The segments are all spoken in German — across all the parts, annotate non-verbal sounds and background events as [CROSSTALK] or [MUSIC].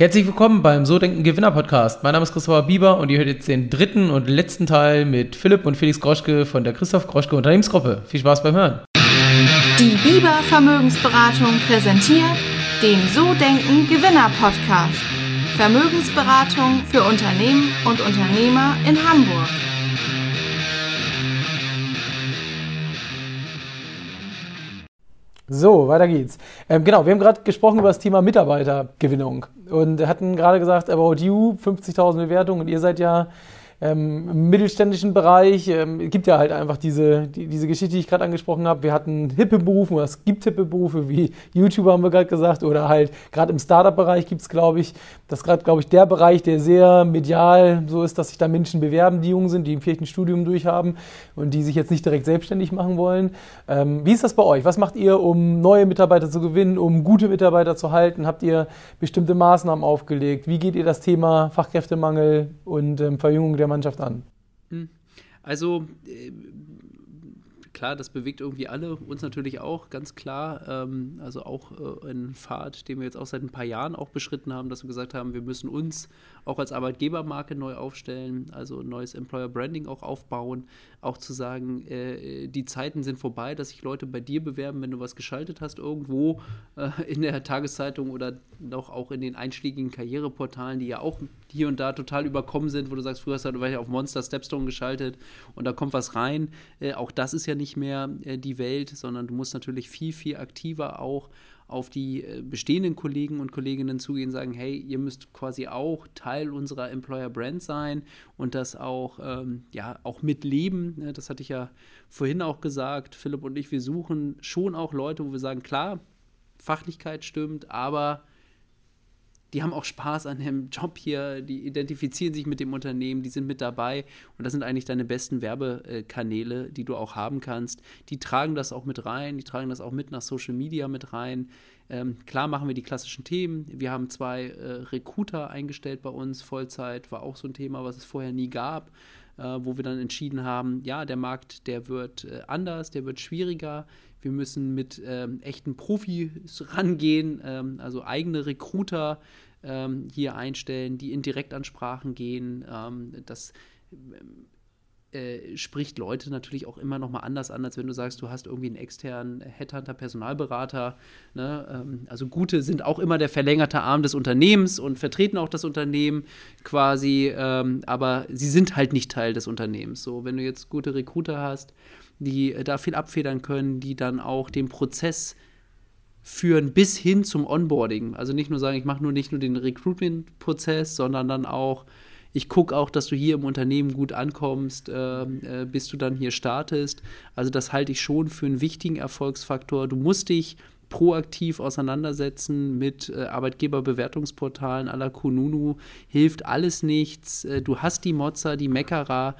Herzlich willkommen beim So Denken Gewinner Podcast. Mein Name ist Christopher Bieber und ihr hört jetzt den dritten und letzten Teil mit Philipp und Felix Groschke von der Christoph Groschke Unternehmensgruppe. Viel Spaß beim Hören. Die Bieber Vermögensberatung präsentiert den So Denken Gewinner Podcast. Vermögensberatung für Unternehmen und Unternehmer in Hamburg. So, weiter geht's. Ähm, genau, wir haben gerade gesprochen über das Thema Mitarbeitergewinnung und hatten gerade gesagt, About You, 50.000 Bewertungen und ihr seid ja ähm, im mittelständischen Bereich ähm, gibt ja halt einfach diese, die, diese Geschichte, die ich gerade angesprochen habe. Wir hatten hippe Berufe, oder es gibt hippe Berufe wie YouTuber, haben wir gerade gesagt, oder halt gerade im Startup-Bereich gibt es, glaube ich, das gerade, glaube ich, der Bereich, der sehr medial so ist, dass sich da Menschen bewerben, die jung sind, die vielleicht ein Studium durchhaben und die sich jetzt nicht direkt selbstständig machen wollen. Ähm, wie ist das bei euch? Was macht ihr, um neue Mitarbeiter zu gewinnen, um gute Mitarbeiter zu halten? Habt ihr bestimmte Maßnahmen aufgelegt? Wie geht ihr das Thema Fachkräftemangel und ähm, Verjüngung der Mannschaft an? Hm. Also äh, klar, das bewegt irgendwie alle, uns natürlich auch, ganz klar. Ähm, also auch äh, ein Pfad, den wir jetzt auch seit ein paar Jahren auch beschritten haben, dass wir gesagt haben, wir müssen uns auch als Arbeitgebermarke neu aufstellen, also neues Employer Branding auch aufbauen, auch zu sagen, äh, die Zeiten sind vorbei, dass sich Leute bei dir bewerben, wenn du was geschaltet hast irgendwo äh, in der Tageszeitung oder noch auch in den einschlägigen Karriereportalen, die ja auch hier und da total überkommen sind, wo du sagst, früher hast du ja auf Monster Stepstone geschaltet und da kommt was rein. Äh, auch das ist ja nicht mehr äh, die Welt, sondern du musst natürlich viel, viel aktiver auch auf die äh, bestehenden Kollegen und Kolleginnen zugehen sagen, hey, ihr müsst quasi auch Teil unserer Employer Brand sein und das auch, ähm, ja, auch mitleben. Ne, das hatte ich ja vorhin auch gesagt. Philipp und ich, wir suchen schon auch Leute, wo wir sagen, klar, Fachlichkeit stimmt, aber die haben auch Spaß an dem Job hier, die identifizieren sich mit dem Unternehmen, die sind mit dabei und das sind eigentlich deine besten Werbekanäle, die du auch haben kannst. Die tragen das auch mit rein, die tragen das auch mit nach Social Media mit rein. Ähm, klar machen wir die klassischen Themen. Wir haben zwei äh, Recruiter eingestellt bei uns, Vollzeit, war auch so ein Thema, was es vorher nie gab, äh, wo wir dann entschieden haben, ja, der Markt, der wird äh, anders, der wird schwieriger. Wir müssen mit ähm, echten Profis rangehen, ähm, also eigene Recruiter ähm, hier einstellen, die in Direktansprachen gehen. Ähm, das äh, spricht Leute natürlich auch immer noch mal anders an, als wenn du sagst, du hast irgendwie einen externen Headhunter, Personalberater. Ne? Ähm, also Gute sind auch immer der verlängerte Arm des Unternehmens und vertreten auch das Unternehmen quasi, ähm, aber sie sind halt nicht Teil des Unternehmens. So, wenn du jetzt gute Recruiter hast, die äh, da viel abfedern können, die dann auch den Prozess führen bis hin zum Onboarding. Also nicht nur sagen, ich mache nur nicht nur den Recruitment-Prozess, sondern dann auch, ich gucke auch, dass du hier im Unternehmen gut ankommst, äh, äh, bis du dann hier startest. Also das halte ich schon für einen wichtigen Erfolgsfaktor. Du musst dich proaktiv auseinandersetzen mit äh, Arbeitgeberbewertungsportalen à la Kununu. Hilft alles nichts. Äh, du hast die Mozza, die Meckerer.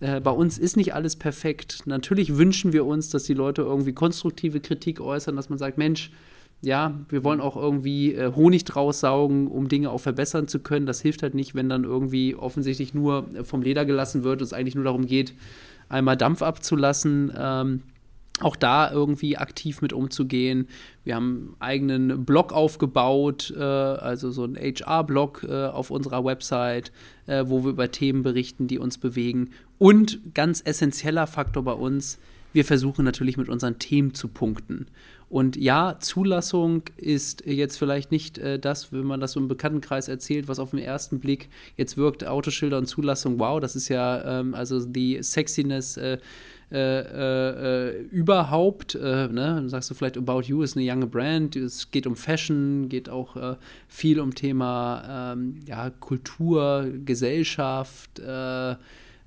Äh, bei uns ist nicht alles perfekt. Natürlich wünschen wir uns, dass die Leute irgendwie konstruktive Kritik äußern, dass man sagt, Mensch, ja, wir wollen auch irgendwie äh, Honig draus saugen, um Dinge auch verbessern zu können. Das hilft halt nicht, wenn dann irgendwie offensichtlich nur vom Leder gelassen wird und es eigentlich nur darum geht, einmal Dampf abzulassen. Ähm, auch da irgendwie aktiv mit umzugehen. Wir haben einen eigenen Blog aufgebaut, äh, also so einen HR-Blog äh, auf unserer Website, äh, wo wir über Themen berichten, die uns bewegen. Und ganz essentieller Faktor bei uns, wir versuchen natürlich mit unseren Themen zu punkten. Und ja, Zulassung ist jetzt vielleicht nicht äh, das, wenn man das so im Bekanntenkreis erzählt, was auf den ersten Blick jetzt wirkt, Autoschilder und Zulassung, wow, das ist ja ähm, also die Sexiness äh, äh, äh, überhaupt. Äh, ne? Dann sagst du vielleicht, About You ist eine junge Brand, es geht um Fashion, geht auch äh, viel um Thema ähm, ja, Kultur, Gesellschaft. Äh,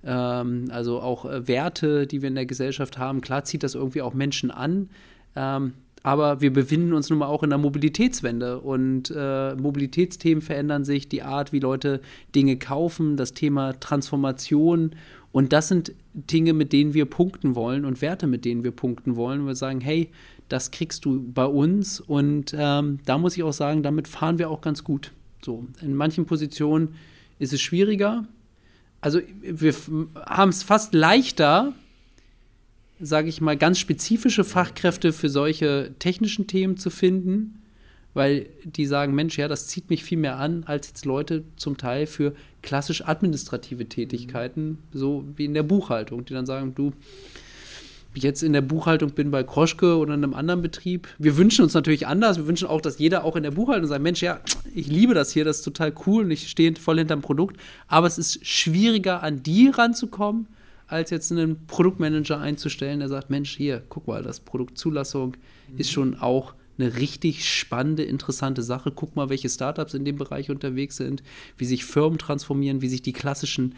ähm, also auch Werte, die wir in der Gesellschaft haben. Klar zieht das irgendwie auch Menschen an. Ähm, aber wir befinden uns nun mal auch in der Mobilitätswende und äh, Mobilitätsthemen verändern sich, die Art, wie Leute Dinge kaufen, das Thema Transformation und das sind Dinge, mit denen wir punkten wollen und Werte, mit denen wir punkten wollen. wir sagen, hey, das kriegst du bei uns. Und ähm, da muss ich auch sagen, damit fahren wir auch ganz gut. So, in manchen Positionen ist es schwieriger. Also wir haben es fast leichter, sage ich mal, ganz spezifische Fachkräfte für solche technischen Themen zu finden weil die sagen, Mensch, ja, das zieht mich viel mehr an, als jetzt Leute zum Teil für klassisch administrative Tätigkeiten, so wie in der Buchhaltung, die dann sagen, du, ich jetzt in der Buchhaltung bin bei Kroschke oder in einem anderen Betrieb. Wir wünschen uns natürlich anders. Wir wünschen auch, dass jeder auch in der Buchhaltung sagt, Mensch, ja, ich liebe das hier, das ist total cool und ich stehe voll hinterm Produkt. Aber es ist schwieriger, an die ranzukommen, als jetzt einen Produktmanager einzustellen, der sagt, Mensch, hier, guck mal, das Produktzulassung mhm. ist schon auch eine richtig spannende, interessante Sache. Guck mal, welche Startups in dem Bereich unterwegs sind, wie sich Firmen transformieren, wie sich die klassischen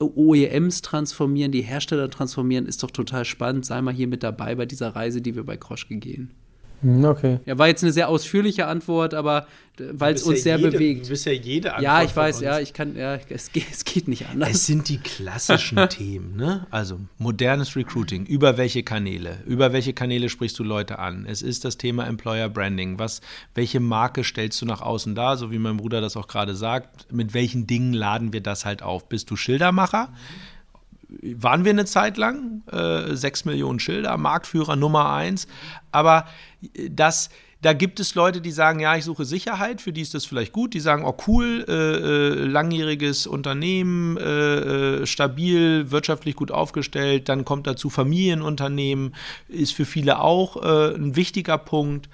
OEMs transformieren, die Hersteller transformieren, ist doch total spannend. Sei mal hier mit dabei bei dieser Reise, die wir bei Kroschke gehen. Hm, okay. Ja, war jetzt eine sehr ausführliche Antwort, aber weil es uns ja sehr jede, bewegt. Du bist ja jede Antwort Ja, ich weiß, ja, ich kann, ja, es, geht, [LAUGHS] es geht nicht anders. Es sind die klassischen [LAUGHS] Themen, ne? Also modernes Recruiting. Über welche Kanäle? Über welche Kanäle sprichst du Leute an? Es ist das Thema Employer Branding. Was, welche Marke stellst du nach außen dar? So wie mein Bruder das auch gerade sagt. Mit welchen Dingen laden wir das halt auf? Bist du Schildermacher? Waren wir eine Zeit lang, äh, 6 Millionen Schilder, Marktführer Nummer eins. Aber das, da gibt es Leute, die sagen, ja, ich suche Sicherheit, für die ist das vielleicht gut. Die sagen, oh cool, äh, äh, langjähriges Unternehmen, äh, äh, stabil, wirtschaftlich gut aufgestellt. Dann kommt dazu Familienunternehmen, ist für viele auch äh, ein wichtiger Punkt.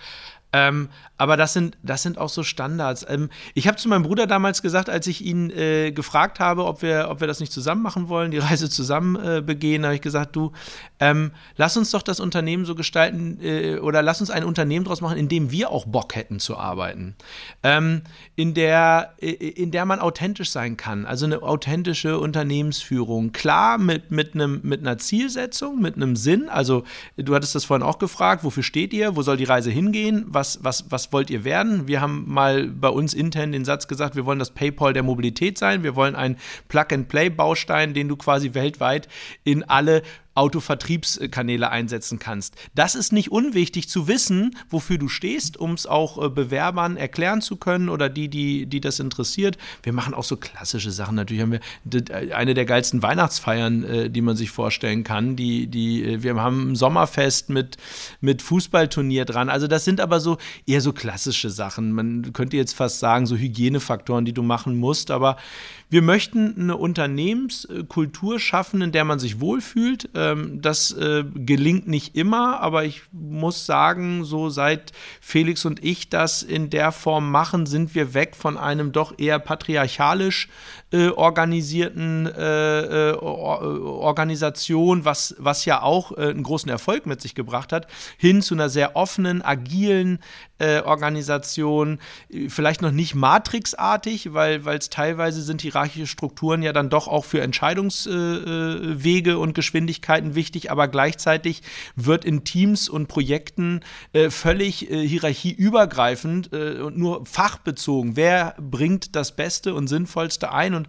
Ähm, aber das sind, das sind auch so Standards. Ähm, ich habe zu meinem Bruder damals gesagt, als ich ihn äh, gefragt habe, ob wir, ob wir das nicht zusammen machen wollen, die Reise zusammen äh, begehen, habe ich gesagt, du, ähm, lass uns doch das Unternehmen so gestalten äh, oder lass uns ein Unternehmen draus machen, in dem wir auch Bock hätten zu arbeiten. Ähm, in, der, äh, in der man authentisch sein kann. Also eine authentische Unternehmensführung. Klar, mit, mit, einem, mit einer Zielsetzung, mit einem Sinn. Also du hattest das vorhin auch gefragt, wofür steht ihr? Wo soll die Reise hingehen? Was was, was, was wollt ihr werden? Wir haben mal bei uns intern den Satz gesagt, wir wollen das PayPal der Mobilität sein. Wir wollen einen Plug-and-Play-Baustein, den du quasi weltweit in alle Autovertriebskanäle einsetzen kannst. Das ist nicht unwichtig zu wissen, wofür du stehst, um es auch äh, Bewerbern erklären zu können oder die, die, die das interessiert. Wir machen auch so klassische Sachen. Natürlich haben wir äh, eine der geilsten Weihnachtsfeiern, äh, die man sich vorstellen kann. Die, die, wir haben ein Sommerfest mit, mit Fußballturnier dran. Also das sind aber so eher so klassische Sachen. Man könnte jetzt fast sagen, so Hygienefaktoren, die du machen musst. Aber wir möchten eine Unternehmenskultur schaffen, in der man sich wohlfühlt. Ähm, das äh, gelingt nicht immer, aber ich muss sagen, so seit Felix und ich das in der Form machen, sind wir weg von einem doch eher patriarchalisch äh, organisierten äh, äh Organisation, was, was ja auch äh, einen großen Erfolg mit sich gebracht hat, hin zu einer sehr offenen, agilen äh, Organisation. Vielleicht noch nicht matrixartig, weil es teilweise sind hierarchische Strukturen ja dann doch auch für Entscheidungswege und Geschwindigkeiten wichtig, aber gleichzeitig wird in Teams und Projekten völlig hierarchieübergreifend und nur fachbezogen, wer bringt das Beste und Sinnvollste ein? Und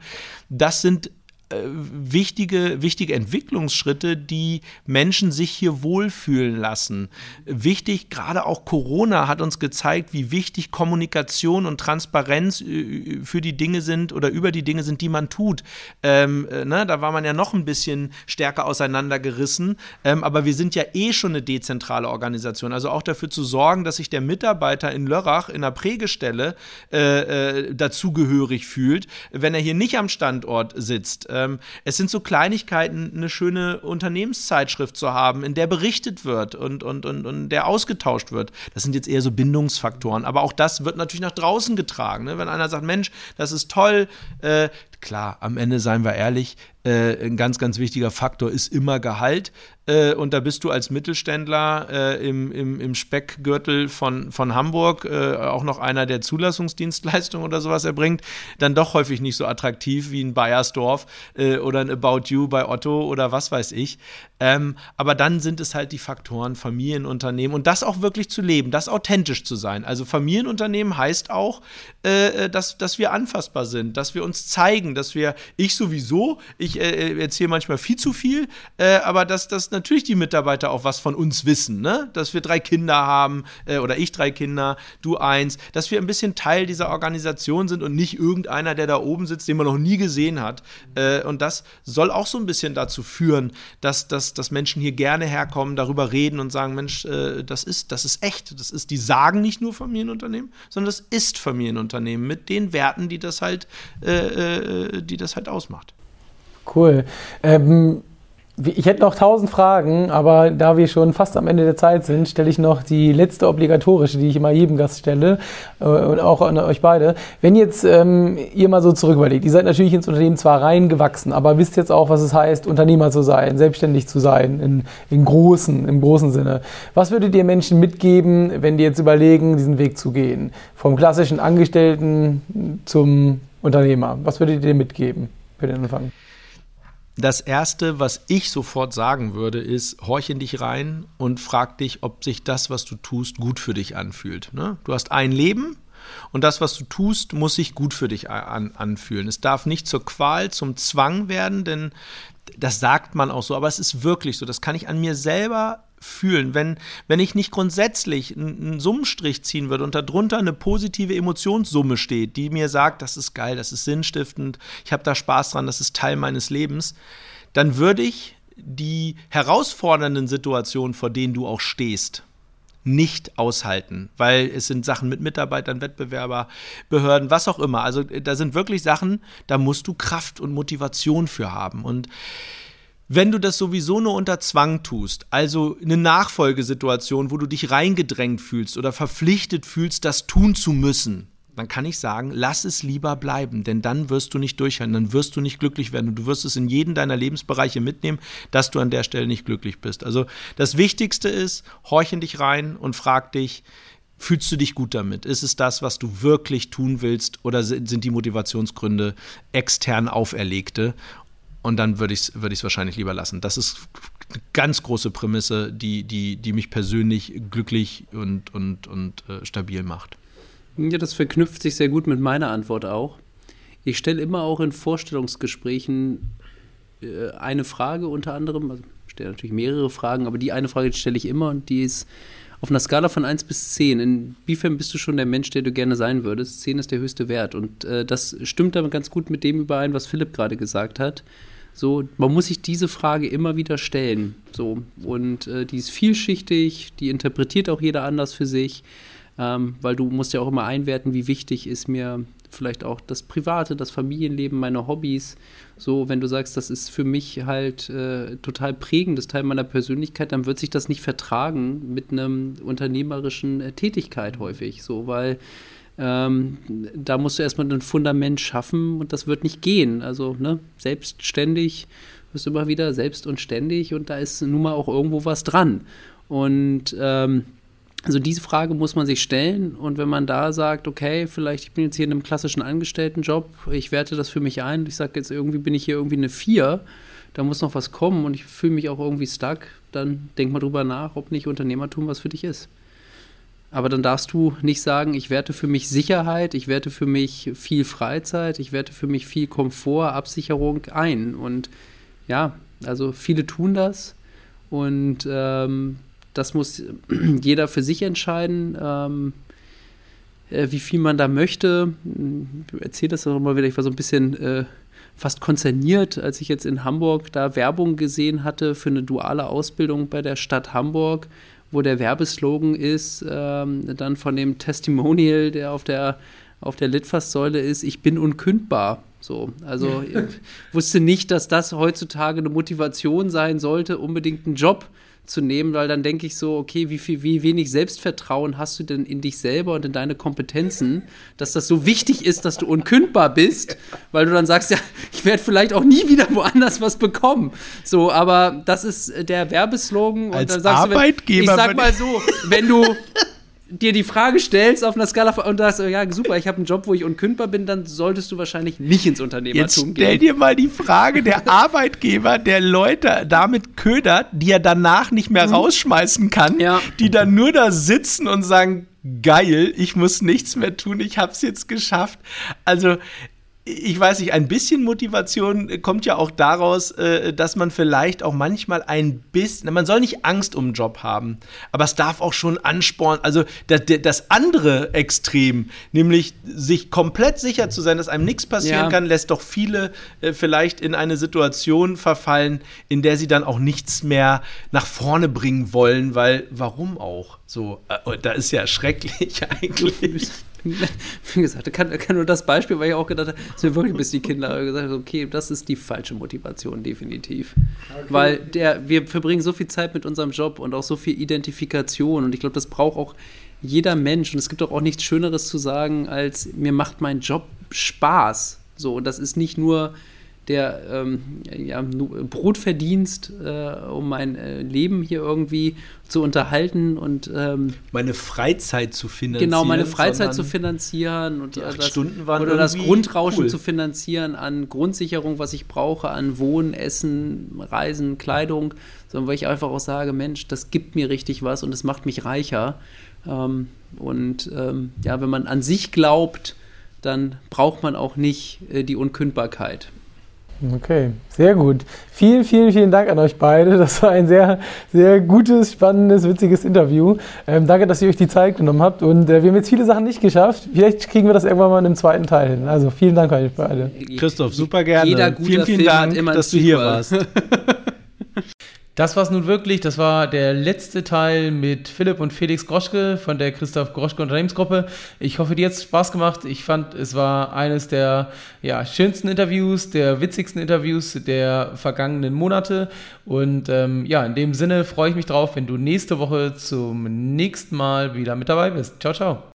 das sind äh, wichtige, wichtige Entwicklungsschritte, die Menschen sich hier wohlfühlen lassen. Wichtig, gerade auch Corona hat uns gezeigt, wie wichtig Kommunikation und Transparenz äh, für die Dinge sind oder über die Dinge sind, die man tut. Ähm, äh, ne, da war man ja noch ein bisschen stärker auseinandergerissen, ähm, aber wir sind ja eh schon eine dezentrale Organisation. Also auch dafür zu sorgen, dass sich der Mitarbeiter in Lörrach in der Prägestelle äh, äh, dazugehörig fühlt, wenn er hier nicht am Standort sitzt ähm, es sind so Kleinigkeiten, eine schöne Unternehmenszeitschrift zu haben, in der berichtet wird und, und, und, und der ausgetauscht wird. Das sind jetzt eher so Bindungsfaktoren. Aber auch das wird natürlich nach draußen getragen. Ne? Wenn einer sagt, Mensch, das ist toll, äh, klar, am Ende seien wir ehrlich, äh, ein ganz, ganz wichtiger Faktor ist immer Gehalt. Äh, und da bist du als Mittelständler äh, im, im, im Speckgürtel von, von Hamburg, äh, auch noch einer, der Zulassungsdienstleistungen oder sowas erbringt, dann doch häufig nicht so attraktiv wie ein Bayersdorf äh, oder ein About You bei Otto oder was weiß ich. Ähm, aber dann sind es halt die Faktoren Familienunternehmen und das auch wirklich zu leben, das authentisch zu sein. Also Familienunternehmen heißt auch, äh, dass, dass wir anfassbar sind, dass wir uns zeigen, dass wir, ich sowieso, ich äh, erzähle manchmal viel zu viel, äh, aber dass, dass natürlich die Mitarbeiter auch was von uns wissen, ne? dass wir drei Kinder haben äh, oder ich drei Kinder, du eins, dass wir ein bisschen Teil dieser Organisation sind und nicht irgendeiner, der da oben sitzt, den man noch nie gesehen hat. Äh, und das soll auch so ein bisschen dazu führen, dass, dass, dass Menschen hier gerne herkommen, darüber reden und sagen, Mensch, äh, das, ist, das ist echt, das ist, die sagen nicht nur Familienunternehmen, sondern das ist Familienunternehmen mit den Werten, die das halt, äh, die das halt ausmacht. Cool. Ähm ich hätte noch tausend Fragen, aber da wir schon fast am Ende der Zeit sind, stelle ich noch die letzte obligatorische, die ich immer jedem Gast stelle äh, und auch an euch beide. Wenn jetzt ähm, ihr mal so zurück überlegt, ihr seid natürlich ins Unternehmen zwar reingewachsen, aber wisst jetzt auch, was es heißt, Unternehmer zu sein, selbstständig zu sein, in, in großen, im großen Sinne. Was würdet ihr Menschen mitgeben, wenn die jetzt überlegen, diesen Weg zu gehen? Vom klassischen Angestellten zum Unternehmer. Was würdet ihr mitgeben für den Anfang? Das Erste, was ich sofort sagen würde, ist, horch in dich rein und frag dich, ob sich das, was du tust, gut für dich anfühlt. Ne? Du hast ein Leben und das, was du tust, muss sich gut für dich an, anfühlen. Es darf nicht zur Qual, zum Zwang werden, denn das sagt man auch so, aber es ist wirklich so. Das kann ich an mir selber fühlen. Wenn, wenn ich nicht grundsätzlich einen Summenstrich ziehen würde und darunter eine positive Emotionssumme steht, die mir sagt, das ist geil, das ist sinnstiftend, ich habe da Spaß dran, das ist Teil meines Lebens, dann würde ich die herausfordernden Situationen, vor denen du auch stehst, nicht aushalten, weil es sind Sachen mit Mitarbeitern, Wettbewerber, Behörden, was auch immer. Also da sind wirklich Sachen, da musst du Kraft und Motivation für haben. Und wenn du das sowieso nur unter Zwang tust, also eine Nachfolgesituation, wo du dich reingedrängt fühlst oder verpflichtet fühlst, das tun zu müssen, dann kann ich sagen, lass es lieber bleiben, denn dann wirst du nicht durchhalten, dann wirst du nicht glücklich werden und du wirst es in jeden deiner Lebensbereiche mitnehmen, dass du an der Stelle nicht glücklich bist. Also das Wichtigste ist, horch in dich rein und frag dich, fühlst du dich gut damit? Ist es das, was du wirklich tun willst oder sind die Motivationsgründe extern auferlegte? Und dann würde ich es würd wahrscheinlich lieber lassen. Das ist eine ganz große Prämisse, die, die, die mich persönlich glücklich und, und, und äh, stabil macht. Ja, das verknüpft sich sehr gut mit meiner Antwort auch. Ich stelle immer auch in Vorstellungsgesprächen äh, eine Frage unter anderem, also ich stelle natürlich mehrere Fragen, aber die eine Frage stelle ich immer und die ist auf einer Skala von 1 bis 10. Inwiefern bist du schon der Mensch, der du gerne sein würdest? 10 ist der höchste Wert und äh, das stimmt dann ganz gut mit dem überein, was Philipp gerade gesagt hat. So, man muss sich diese Frage immer wieder stellen. So, und äh, die ist vielschichtig, die interpretiert auch jeder anders für sich, ähm, weil du musst ja auch immer einwerten, wie wichtig ist mir vielleicht auch das Private, das Familienleben, meine Hobbys. So, wenn du sagst, das ist für mich halt äh, total prägendes Teil meiner Persönlichkeit, dann wird sich das nicht vertragen mit einem unternehmerischen äh, Tätigkeit häufig. So, weil ähm, da musst du erstmal ein Fundament schaffen und das wird nicht gehen. Also ne, selbstständig du immer wieder selbst und ständig und da ist nun mal auch irgendwo was dran. Und ähm, also diese Frage muss man sich stellen und wenn man da sagt, okay, vielleicht ich bin jetzt hier in einem klassischen Angestelltenjob, ich werte das für mich ein, ich sage jetzt irgendwie bin ich hier irgendwie eine 4, da muss noch was kommen und ich fühle mich auch irgendwie stuck, dann denk mal drüber nach, ob nicht Unternehmertum was für dich ist. Aber dann darfst du nicht sagen, ich werte für mich Sicherheit, ich werte für mich viel Freizeit, ich werte für mich viel Komfort, Absicherung ein. Und ja, also viele tun das und ähm, das muss [CLEARS THROAT] jeder für sich entscheiden, ähm, äh, wie viel man da möchte. Ich erzähle das auch immer wieder, ich war so ein bisschen äh, fast konzerniert, als ich jetzt in Hamburg da Werbung gesehen hatte für eine duale Ausbildung bei der Stadt Hamburg wo der Werbeslogan ist, ähm, dann von dem Testimonial, der auf der, auf der Litfaßsäule ist, ich bin unkündbar. So, also [LAUGHS] ich wusste nicht, dass das heutzutage eine Motivation sein sollte, unbedingt einen Job zu zu nehmen, weil dann denke ich so, okay, wie viel, wie wenig Selbstvertrauen hast du denn in dich selber und in deine Kompetenzen, dass das so wichtig ist, dass du unkündbar bist, weil du dann sagst, ja, ich werde vielleicht auch nie wieder woanders was bekommen. So, aber das ist der Werbeslogan und Als dann sagst Arbeitgeber du, wenn, ich sag mal so, wenn du dir die Frage stellst auf einer Skala und sagst, ja super, ich habe einen Job, wo ich unkündbar bin, dann solltest du wahrscheinlich nicht ins Unternehmertum Jetzt stell gehen. dir mal die Frage, der [LAUGHS] Arbeitgeber, der Leute damit ködert, die er danach nicht mehr mhm. rausschmeißen kann, ja. die dann nur da sitzen und sagen, geil, ich muss nichts mehr tun, ich habe es jetzt geschafft. Also ich weiß nicht, ein bisschen Motivation kommt ja auch daraus, äh, dass man vielleicht auch manchmal ein bisschen, man soll nicht Angst um den Job haben, aber es darf auch schon anspornen, also das, andere Extrem, nämlich sich komplett sicher zu sein, dass einem nichts passieren ja. kann, lässt doch viele äh, vielleicht in eine Situation verfallen, in der sie dann auch nichts mehr nach vorne bringen wollen, weil warum auch? So, äh, da ist ja schrecklich [LAUGHS] eigentlich. [LAUGHS] wie gesagt, kann, kann nur das Beispiel, weil ich auch gedacht habe, es sind wirklich bis die Kinder gesagt okay, das ist die falsche Motivation, definitiv. Okay. Weil der, wir verbringen so viel Zeit mit unserem Job und auch so viel Identifikation und ich glaube, das braucht auch jeder Mensch und es gibt auch nichts Schöneres zu sagen, als mir macht mein Job Spaß. So, und das ist nicht nur der ähm, ja, Brotverdienst, äh, um mein äh, Leben hier irgendwie zu unterhalten und ähm, meine Freizeit zu finanzieren. Genau, meine Freizeit zu finanzieren und äh, das, oder das Grundrauschen cool. zu finanzieren an Grundsicherung, was ich brauche, an Wohnen, Essen, Reisen, Kleidung, sondern weil ich einfach auch sage, Mensch, das gibt mir richtig was und es macht mich reicher. Ähm, und ähm, ja, wenn man an sich glaubt, dann braucht man auch nicht äh, die Unkündbarkeit. Okay, sehr gut. Vielen, vielen, vielen Dank an euch beide. Das war ein sehr, sehr gutes, spannendes, witziges Interview. Ähm, danke, dass ihr euch die Zeit genommen habt. Und äh, wir haben jetzt viele Sachen nicht geschafft. Vielleicht kriegen wir das irgendwann mal in einem zweiten Teil hin. Also vielen Dank an euch beide. Christoph, super gerne. Jeder gute vielen, vielen Film Dank, dass du hier warst. [LAUGHS] Das war's nun wirklich. Das war der letzte Teil mit Philipp und Felix Groschke von der Christoph Groschke Unternehmensgruppe. Ich hoffe, dir hat Spaß gemacht. Ich fand, es war eines der ja, schönsten Interviews, der witzigsten Interviews der vergangenen Monate. Und ähm, ja, in dem Sinne freue ich mich drauf, wenn du nächste Woche zum nächsten Mal wieder mit dabei bist. Ciao, ciao.